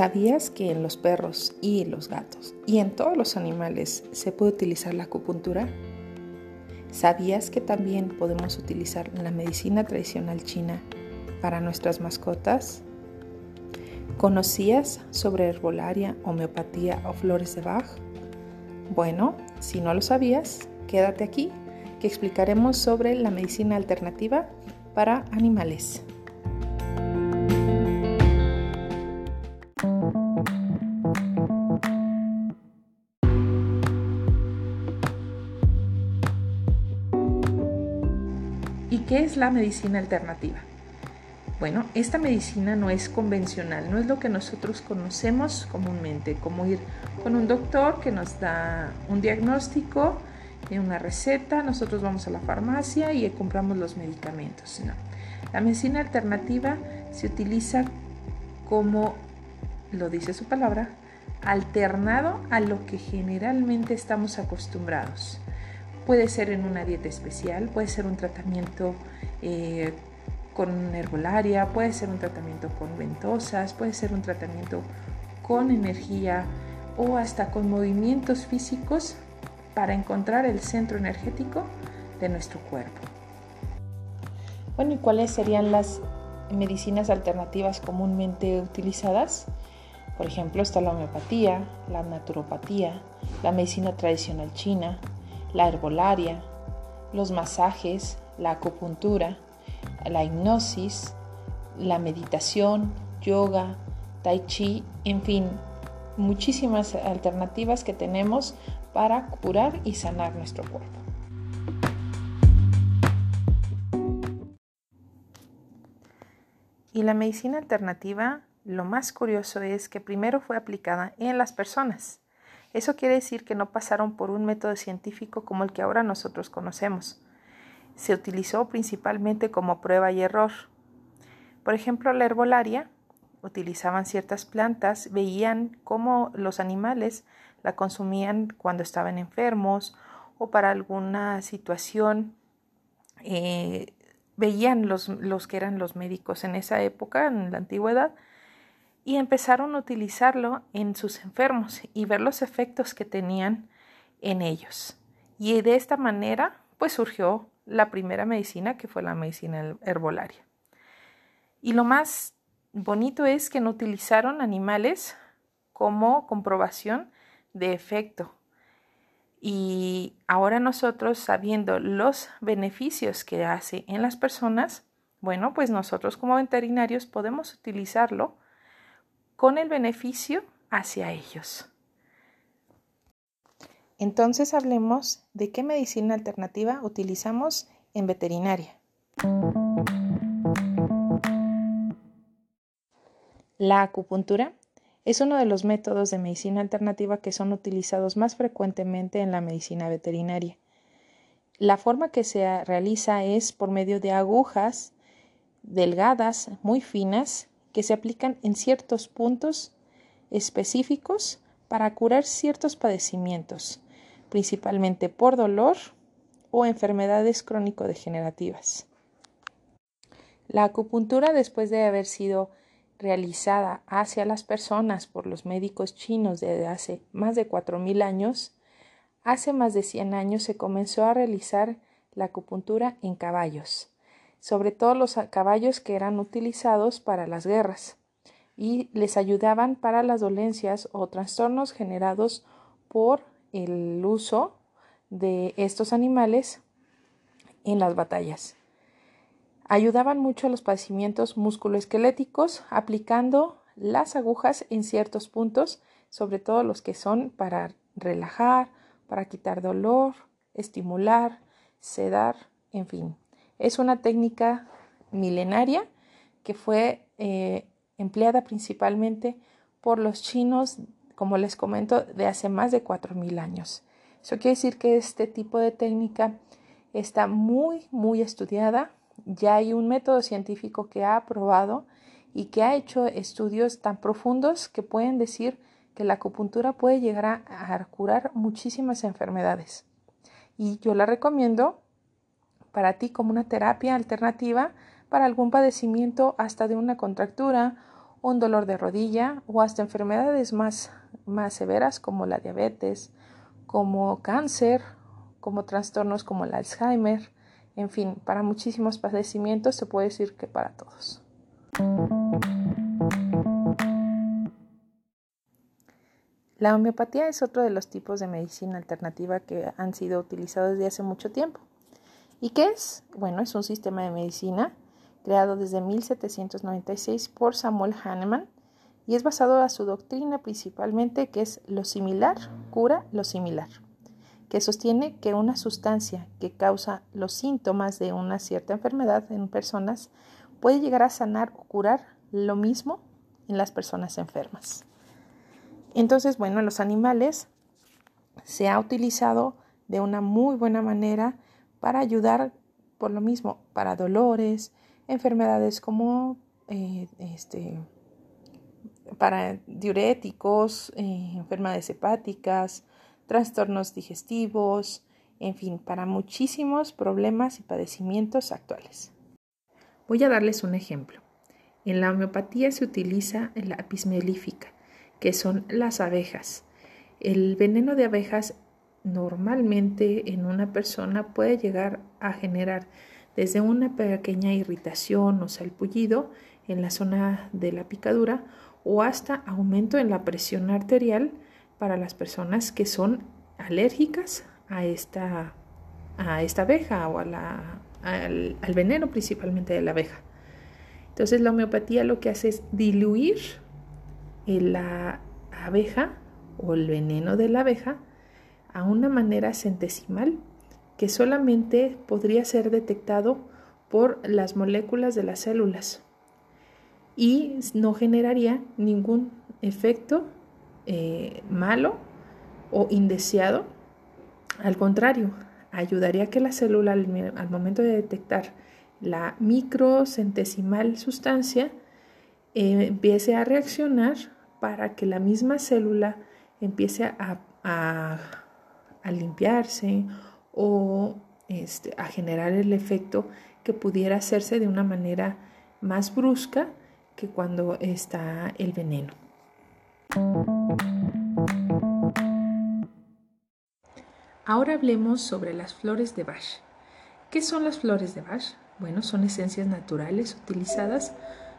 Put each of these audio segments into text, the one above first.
¿Sabías que en los perros y los gatos y en todos los animales se puede utilizar la acupuntura? ¿Sabías que también podemos utilizar la medicina tradicional china para nuestras mascotas? ¿Conocías sobre herbolaria, homeopatía o flores de Bach? Bueno, si no lo sabías, quédate aquí que explicaremos sobre la medicina alternativa para animales. Qué es la medicina alternativa? Bueno, esta medicina no es convencional, no es lo que nosotros conocemos comúnmente, como ir con un doctor que nos da un diagnóstico, una receta, nosotros vamos a la farmacia y compramos los medicamentos. No. La medicina alternativa se utiliza como, lo dice su palabra, alternado a lo que generalmente estamos acostumbrados. Puede ser en una dieta especial, puede ser un tratamiento eh, con herbolaria, puede ser un tratamiento con ventosas, puede ser un tratamiento con energía o hasta con movimientos físicos para encontrar el centro energético de nuestro cuerpo. Bueno, ¿y cuáles serían las medicinas alternativas comúnmente utilizadas? Por ejemplo, está la homeopatía, la naturopatía, la medicina tradicional china, la herbolaria, los masajes, la acupuntura, la hipnosis, la meditación, yoga, tai chi, en fin, muchísimas alternativas que tenemos para curar y sanar nuestro cuerpo. Y la medicina alternativa, lo más curioso es que primero fue aplicada en las personas. Eso quiere decir que no pasaron por un método científico como el que ahora nosotros conocemos. Se utilizó principalmente como prueba y error. Por ejemplo, la herbolaria utilizaban ciertas plantas, veían cómo los animales la consumían cuando estaban enfermos o para alguna situación. Eh, veían los, los que eran los médicos en esa época, en la antigüedad, y empezaron a utilizarlo en sus enfermos y ver los efectos que tenían en ellos. Y de esta manera, pues surgió la primera medicina, que fue la medicina herbolaria. Y lo más bonito es que no utilizaron animales como comprobación de efecto. Y ahora nosotros, sabiendo los beneficios que hace en las personas, bueno, pues nosotros como veterinarios podemos utilizarlo con el beneficio hacia ellos. Entonces hablemos de qué medicina alternativa utilizamos en veterinaria. La acupuntura es uno de los métodos de medicina alternativa que son utilizados más frecuentemente en la medicina veterinaria. La forma que se realiza es por medio de agujas delgadas, muy finas, que se aplican en ciertos puntos específicos para curar ciertos padecimientos, principalmente por dolor o enfermedades crónico-degenerativas. La acupuntura, después de haber sido realizada hacia las personas por los médicos chinos desde hace más de 4.000 años, hace más de 100 años se comenzó a realizar la acupuntura en caballos, sobre todo los caballos que eran utilizados para las guerras y les ayudaban para las dolencias o trastornos generados por el uso de estos animales en las batallas. Ayudaban mucho a los padecimientos musculoesqueléticos aplicando las agujas en ciertos puntos, sobre todo los que son para relajar, para quitar dolor, estimular, sedar, en fin. Es una técnica milenaria que fue eh, empleada principalmente por los chinos, como les comento, de hace más de 4.000 años. Eso quiere decir que este tipo de técnica está muy, muy estudiada, ya hay un método científico que ha aprobado y que ha hecho estudios tan profundos que pueden decir que la acupuntura puede llegar a, curar muchísimas enfermedades. Y yo la recomiendo para ti como una terapia alternativa para algún padecimiento hasta de una contractura un dolor de rodilla o hasta enfermedades más, más severas como la diabetes, como cáncer, como trastornos como el Alzheimer, en fin, para muchísimos padecimientos se puede decir que para todos. La homeopatía es otro de los tipos de medicina alternativa que han sido utilizados desde hace mucho tiempo. ¿Y qué es? Bueno, es un sistema de medicina creado desde 1796 por Samuel Hahnemann y es basado a su doctrina principalmente que es lo similar cura lo similar, que sostiene que una sustancia que causa los síntomas de una cierta enfermedad en personas puede llegar a sanar o curar lo mismo en las personas enfermas. Entonces, bueno, los animales se ha utilizado de una muy buena manera para ayudar por lo mismo, para dolores, enfermedades como eh, este, para diuréticos, eh, enfermedades hepáticas, trastornos digestivos, en fin, para muchísimos problemas y padecimientos actuales. Voy a darles un ejemplo. En la homeopatía se utiliza la melífica, que son las abejas. El veneno de abejas normalmente en una persona puede llegar a generar desde una pequeña irritación o salpullido en la zona de la picadura o hasta aumento en la presión arterial para las personas que son alérgicas a esta, a esta abeja o al, al veneno principalmente de la abeja. Entonces la homeopatía lo que hace es diluir la abeja o el veneno de la abeja a una manera centesimal que solamente podría ser detectado por las moléculas de las células y no generaría ningún efecto eh, malo o indeseado. Al contrario, ayudaría a que la célula al, momento de detectar la microcentesimal sustancia eh, empiece a reaccionar para que la misma célula empiece a, limpiarse o este, a generar el efecto que pudiera hacerse de una manera más brusca que cuando está el veneno. Ahora hablemos sobre las flores de Bach. ¿Qué son las flores de Bach? Bueno, son esencias naturales utilizadas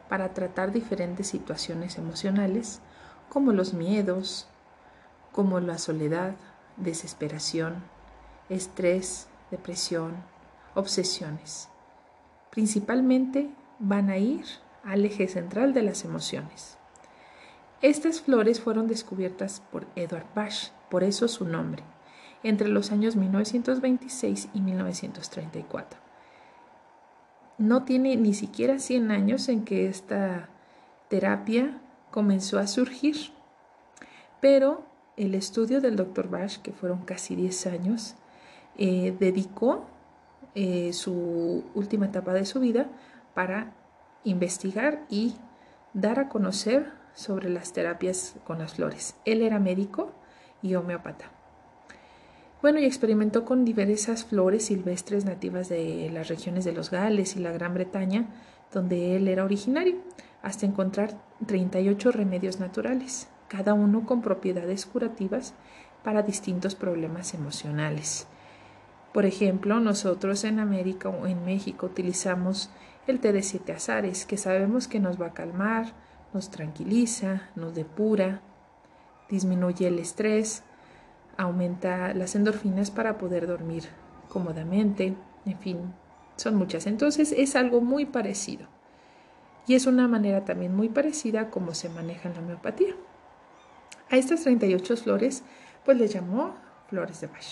para tratar diferentes situaciones emocionales como los miedos, como la soledad, desesperación, estrés, depresión, obsesiones. Principalmente van a ir al eje central de las emociones. Estas flores fueron descubiertas por Edward Bach, por eso su nombre, entre los años 1926 y 1934. No tiene ni siquiera 100 años en que esta terapia comenzó a surgir. Pero el estudio del Dr. Bach, que fueron casi 10 años, eh, dedicó eh, su última etapa de su vida para investigar y dar a conocer sobre las terapias con las flores. Él era médico y homeópata. Bueno, y experimentó con diversas flores silvestres nativas de las regiones de los Gales y la Gran Bretaña, donde él era originario hasta encontrar 38 remedios naturales, cada uno con propiedades curativas para distintos problemas emocionales. Por ejemplo, nosotros en América o en México utilizamos el té de siete azares, que sabemos que nos va a calmar, nos tranquiliza, nos depura, disminuye el estrés, aumenta las endorfinas para poder dormir cómodamente, en fin, son muchas. Entonces es algo muy parecido. Y es una manera también muy parecida a cómo se maneja la homeopatía. A estas 38 flores, pues le llamó flores de Bach.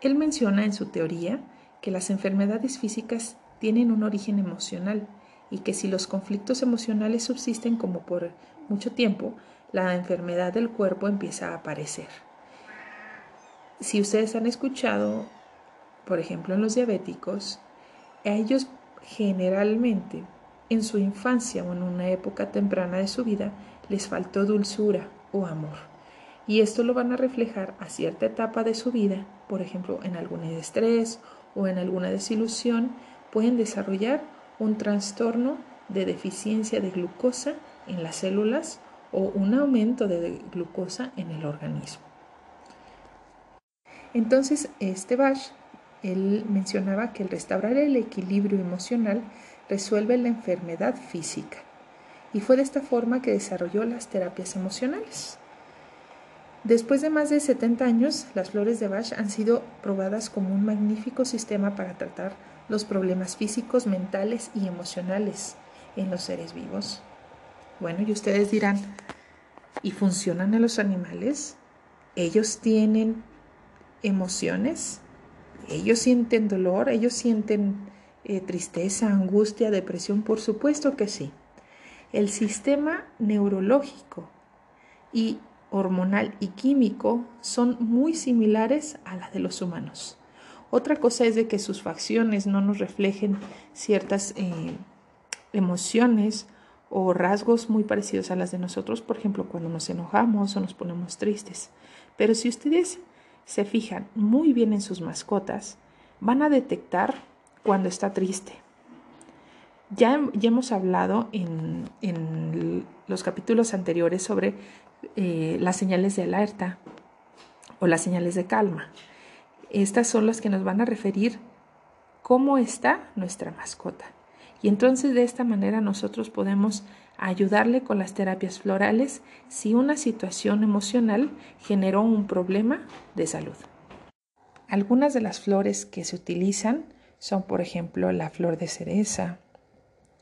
Él menciona en su teoría que las enfermedades físicas tienen un origen emocional y que si los conflictos emocionales subsisten como por mucho tiempo, la enfermedad del cuerpo empieza a aparecer. Si ustedes han escuchado, por ejemplo, en los diabéticos, a ellos generalmente en su infancia o en una época temprana de su vida les faltó dulzura o amor. Y esto lo van a reflejar a cierta etapa de su vida, por ejemplo, en algún estrés o en alguna desilusión, pueden desarrollar un trastorno de deficiencia de glucosa en las células o un aumento de glucosa en el organismo. Entonces, este Bach, él mencionaba que el restaurar el equilibrio emocional resuelve la enfermedad física y fue de esta forma que desarrolló las terapias emocionales. Después de más de 70 años, las flores de Bach han sido probadas como un magnífico sistema para tratar los problemas físicos, mentales y emocionales en los seres vivos. Bueno, y ustedes dirán, ¿y funcionan en los animales? ¿Ellos tienen emociones? ¿Ellos sienten dolor? ¿Ellos sienten eh, tristeza, angustia, depresión? Por supuesto que sí. El sistema neurológico y hormonal y químico son muy similares a las de los humanos. Otra cosa es de que sus facciones no nos reflejen ciertas eh, emociones o rasgos muy parecidos a las de nosotros, por ejemplo, cuando nos enojamos o nos ponemos tristes. Pero si ustedes se fijan muy bien en sus mascotas, van a detectar cuando está triste. Ya, ya hemos hablado en, en, los capítulos anteriores sobre eh, las señales de alerta o las señales de calma. Estas son las que nos van a referir cómo está nuestra mascota. Y entonces de esta manera nosotros podemos ayudarle con las terapias florales si una situación emocional generó un problema de salud. Algunas de las flores que se utilizan son, por ejemplo, la flor de cereza,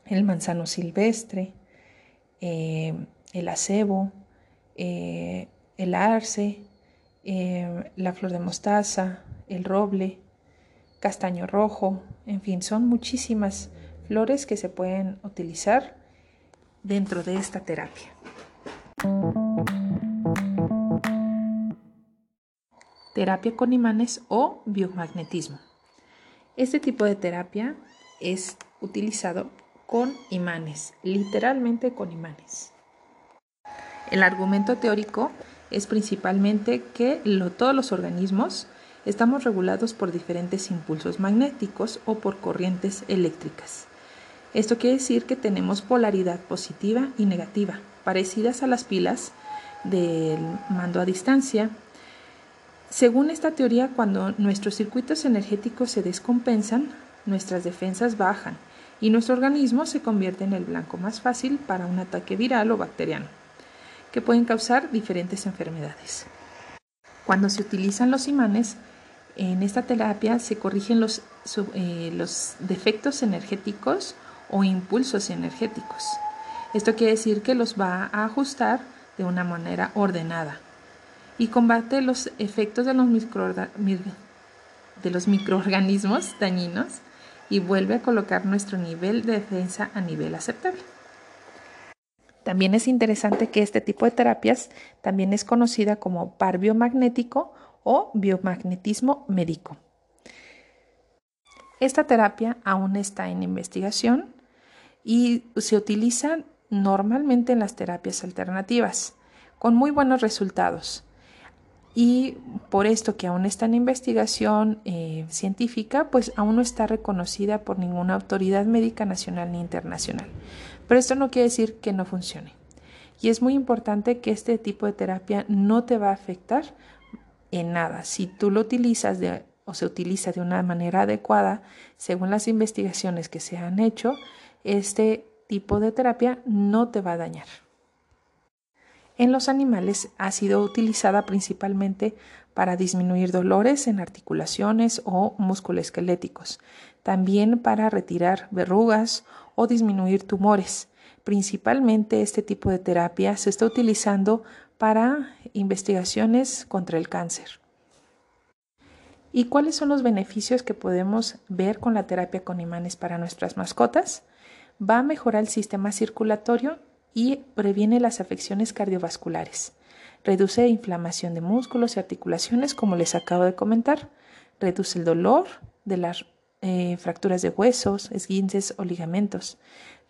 el manzano silvestre, eh, el acebo, eh, el arce, eh, la flor de mostaza, el roble, castaño rojo, en fin, son muchísimas flores que se pueden utilizar dentro de esta terapia. Terapia con imanes o biomagnetismo. Este tipo de terapia es utilizado con imanes, literalmente con imanes. El argumento teórico es principalmente que todos los organismos estamos regulados por diferentes impulsos magnéticos o por corrientes eléctricas. Esto quiere decir que tenemos polaridad positiva y negativa, parecidas a las pilas del mando a distancia. Según esta teoría, cuando nuestros circuitos energéticos se descompensan, nuestras defensas bajan y nuestro organismo se convierte en el blanco más fácil para un ataque viral o bacteriano que pueden causar diferentes enfermedades. Cuando se utilizan los imanes, en esta terapia se corrigen los, eh, los defectos energéticos o impulsos energéticos. Esto quiere decir que los va a ajustar de una manera ordenada y combate los efectos de los, de los microorganismos dañinos y vuelve a colocar nuestro nivel de defensa a nivel aceptable. También es interesante que este tipo de terapias también es conocida como par biomagnético o biomagnetismo médico. Esta terapia aún está en investigación y se utiliza normalmente en las terapias alternativas, con muy buenos resultados. Y por esto que aún está en investigación eh, científica, pues aún no está reconocida por ninguna autoridad médica nacional ni internacional. Pero esto no quiere decir que no funcione. Y es muy importante que este tipo de terapia no te va a afectar en nada. Si tú lo utilizas o se utiliza de una manera adecuada, según las investigaciones que se han hecho, este tipo de terapia no te va a dañar. En los animales ha sido utilizada principalmente para disminuir dolores en articulaciones o musculoesqueléticos, también para retirar verrugas o disminuir tumores. Principalmente este tipo de terapia se está utilizando para investigaciones contra el cáncer. ¿Y cuáles son los beneficios que podemos ver con la terapia con imanes para nuestras mascotas? Va a mejorar el sistema circulatorio y previene las afecciones cardiovasculares. Reduce inflamación de músculos y articulaciones, como les acabo de comentar. Reduce el dolor de las eh, fracturas de huesos, esguinces o ligamentos.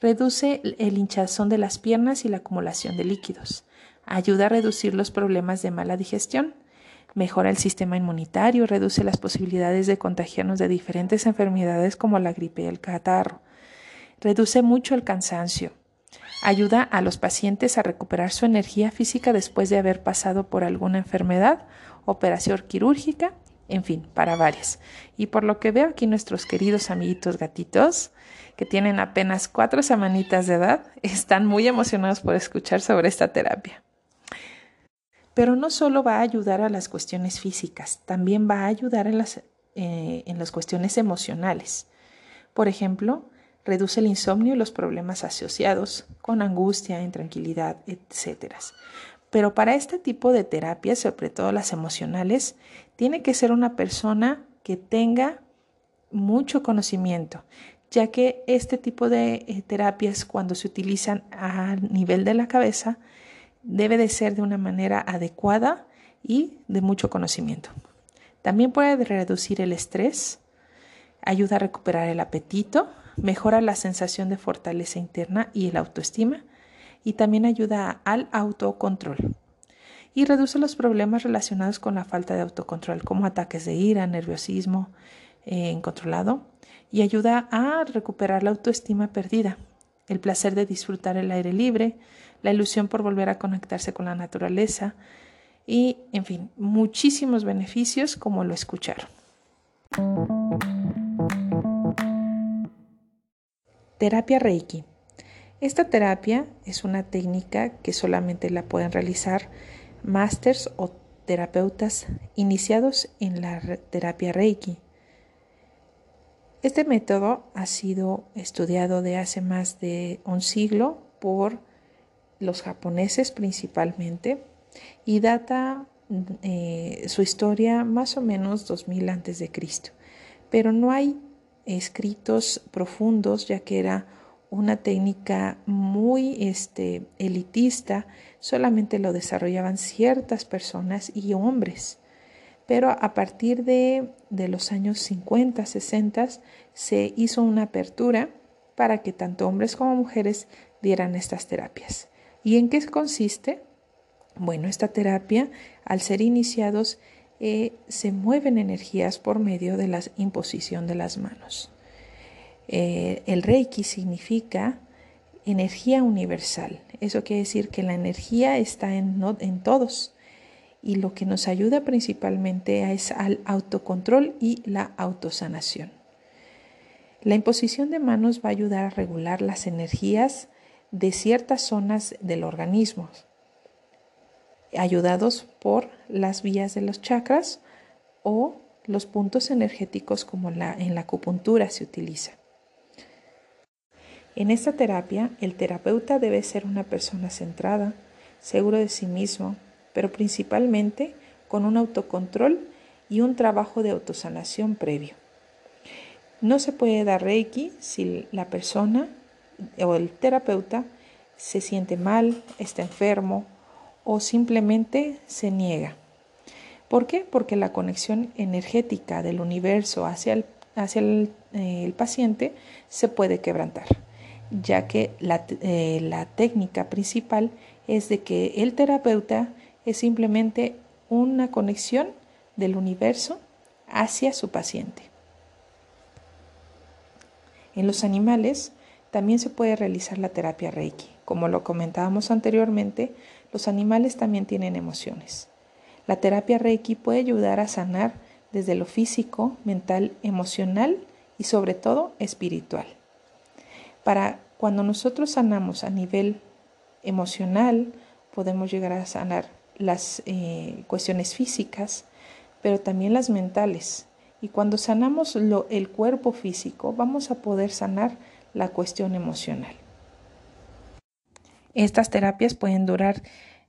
Reduce el hinchazón de las piernas y la acumulación de líquidos. Ayuda a reducir los problemas de mala digestión. Mejora el sistema inmunitario, reduce las posibilidades de contagiarnos de diferentes enfermedades como la gripe y el catarro. Reduce mucho el cansancio. Ayuda a los pacientes a recuperar su energía física después de haber pasado por alguna enfermedad, operación quirúrgica, en fin, para varias. Y por lo que veo aquí nuestros queridos amiguitos gatitos, que tienen apenas cuatro semanitas de edad, están muy emocionados por escuchar sobre esta terapia. Pero no solo va a ayudar a las cuestiones físicas, también va a ayudar en las, eh, en las cuestiones emocionales. Por ejemplo, reduce el insomnio y los problemas asociados con angustia, intranquilidad, etc. Pero para este tipo de terapias, sobre todo las emocionales, tiene que ser una persona que tenga mucho conocimiento, ya que este tipo de eh, terapias cuando se utilizan a nivel de la cabeza debe de ser de una manera adecuada y de mucho conocimiento. También puede reducir el estrés, ayuda a recuperar el apetito, mejora la sensación de fortaleza interna y el autoestima y también ayuda al autocontrol. Y reduce los problemas relacionados con la falta de autocontrol, como ataques de ira, nerviosismo eh, incontrolado, y ayuda a recuperar la autoestima perdida, el placer de disfrutar el aire libre, la ilusión por volver a conectarse con la naturaleza y, en fin, muchísimos beneficios como lo escucharon. Terapia Reiki. Esta terapia es una técnica que solamente la pueden realizar másters o terapeutas iniciados en la terapia Reiki. Este método ha sido estudiado de hace más de un siglo por los japoneses principalmente y data eh, su historia más o menos 2000 antes de Cristo. Pero no hay escritos profundos ya que era una técnica muy este, elitista, solamente lo desarrollaban ciertas personas y hombres pero a partir de, los años 50, 60 se hizo una apertura para que tanto hombres como mujeres dieran estas terapias. ¿Y en qué consiste? Bueno, esta terapia, al ser iniciados, eh, se mueven energías por medio de la imposición de las manos. Eh, el Reiki significa energía universal. Eso quiere decir que la energía está en, en todos y lo que nos ayuda principalmente es al autocontrol y la autosanación. La imposición de manos va a ayudar a regular las energías de ciertas zonas del organismo, ayudados por las vías de los chakras o los puntos energéticos como en la acupuntura se utiliza. En esta terapia, el terapeuta debe ser una persona centrada, seguro de sí mismo, pero principalmente con un autocontrol y un trabajo de autosanación previo. No se puede dar Reiki si la persona o el terapeuta se siente mal, está enfermo o simplemente se niega. ¿Por qué? Porque la conexión energética del universo hacia el, hacia el, eh, paciente se puede quebrantar, ya que la, eh, la técnica principal es de que el terapeuta es simplemente una conexión del universo hacia su paciente. En los animales también se puede realizar la terapia Reiki. Como lo comentábamos anteriormente, los animales también tienen emociones. La terapia Reiki puede ayudar a sanar desde lo físico, mental, emocional y sobre todo espiritual. Para cuando nosotros sanamos a nivel emocional, podemos llegar a sanar las eh, cuestiones físicas, pero también las mentales. Y cuando sanamos lo, el cuerpo físico, vamos a poder sanar la cuestión emocional. Estas terapias pueden durar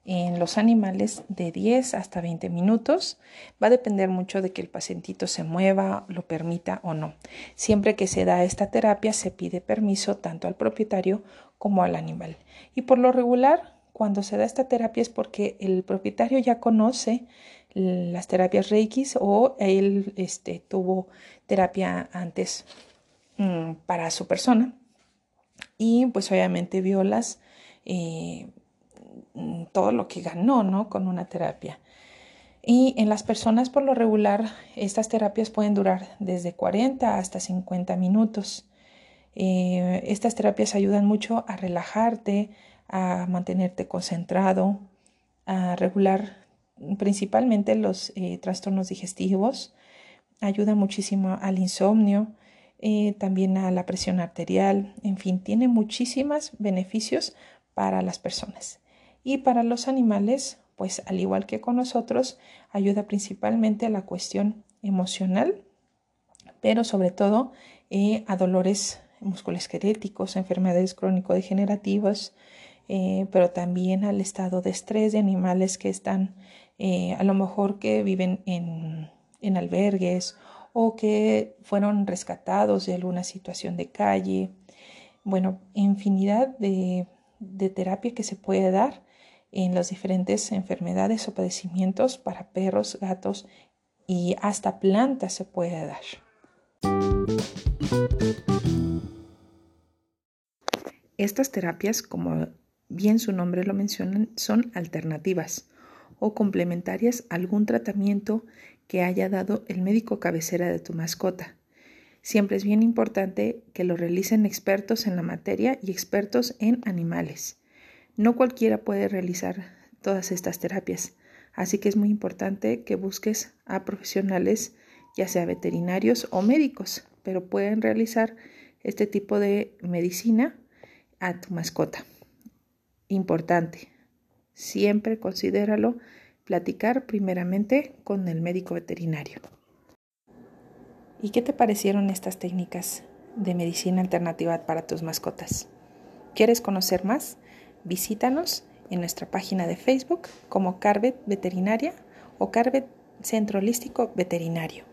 en los animales de 10 hasta 20 minutos. Va a depender mucho de que el pacientito se mueva, lo permita o no. Siempre que se da esta terapia se pide permiso tanto al propietario como al animal. Y por lo regular cuando se da esta terapia es porque el propietario ya conoce las terapias Reiki o él este, tuvo terapia antes mm, para su persona y pues obviamente vio las, eh, todo lo que ganó ¿no? con una terapia. Y en las personas por lo regular estas terapias pueden durar desde 40 hasta 50 minutos. Eh, estas terapias ayudan mucho a relajarte, a mantenerte concentrado, a regular principalmente los eh, trastornos digestivos, ayuda muchísimo al insomnio, también a la presión arterial, en fin, tiene muchísimos beneficios para las personas. Y para los animales, pues al igual que con nosotros, ayuda principalmente a la cuestión emocional, pero sobre todo eh, a dolores musculoesqueléticos, enfermedades crónico-degenerativas, eh, pero también al estado de estrés de animales que están, a lo mejor que viven en, en albergues o que fueron rescatados de alguna situación de calle. Bueno, infinidad de, terapia que se puede dar en las diferentes enfermedades o padecimientos para perros, gatos y hasta plantas se puede dar. Estas terapias, como bien su nombre lo mencionan, son alternativas o complementarias a algún tratamiento que haya dado el médico cabecera de tu mascota. Siempre es bien importante que lo realicen expertos en la materia y expertos en animales. No cualquiera puede realizar todas estas terapias, así que es muy importante que busques a profesionales, ya sea veterinarios o médicos, pero pueden realizar este tipo de medicina a tu mascota. Importante, siempre considéralo platicar primeramente con el médico veterinario. ¿Y qué te parecieron estas técnicas de medicina alternativa para tus mascotas? ¿Quieres conocer más? Visítanos en nuestra página de Facebook como Carvet Veterinaria o Carvet Centro Holístico Veterinario.